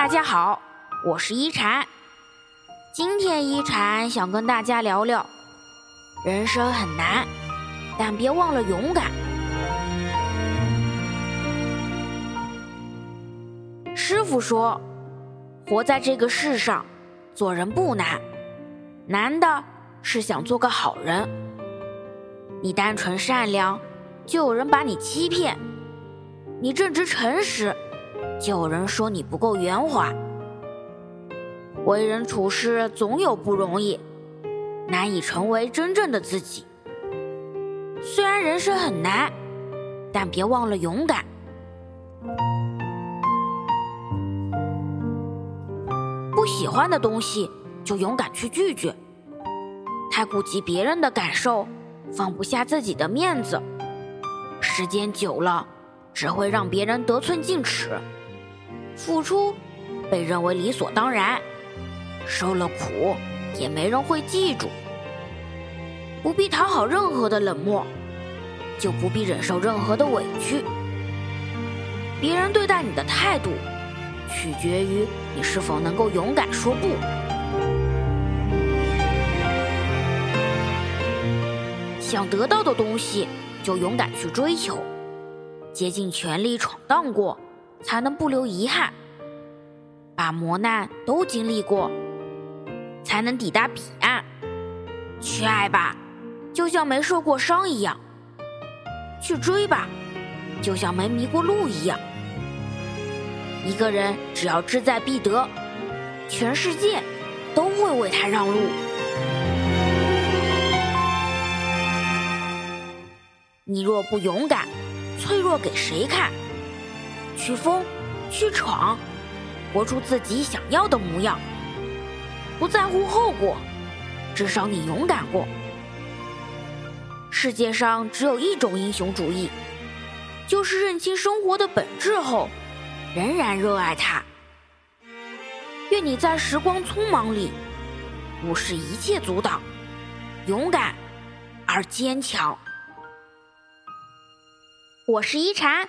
大家好，我是一禅。今天一禅想跟大家聊聊，人生很难，但别忘了勇敢。师傅说，活在这个世上，做人不难，难的是想做个好人。你单纯善良，就有人把你欺骗；你正直诚实。就有人说你不够圆滑，为人处事总有不容易，难以成为真正的自己。虽然人生很难，但别忘了勇敢。不喜欢的东西就勇敢去拒绝。太顾及别人的感受，放不下自己的面子，时间久了只会让别人得寸进尺。付出被认为理所当然，受了苦也没人会记住。不必讨好任何的冷漠，就不必忍受任何的委屈。别人对待你的态度，取决于你是否能够勇敢说不。想得到的东西，就勇敢去追求，竭尽全力闯荡过。才能不留遗憾，把磨难都经历过，才能抵达彼岸。去爱吧，就像没受过伤一样；去追吧，就像没迷过路一样。一个人只要志在必得，全世界都会为他让路。你若不勇敢，脆弱给谁看？去疯，去闯，活出自己想要的模样。不在乎后果，至少你勇敢过。世界上只有一种英雄主义，就是认清生活的本质后，仍然热爱它。愿你在时光匆忙里，无视一切阻挡，勇敢而坚强。我是一禅。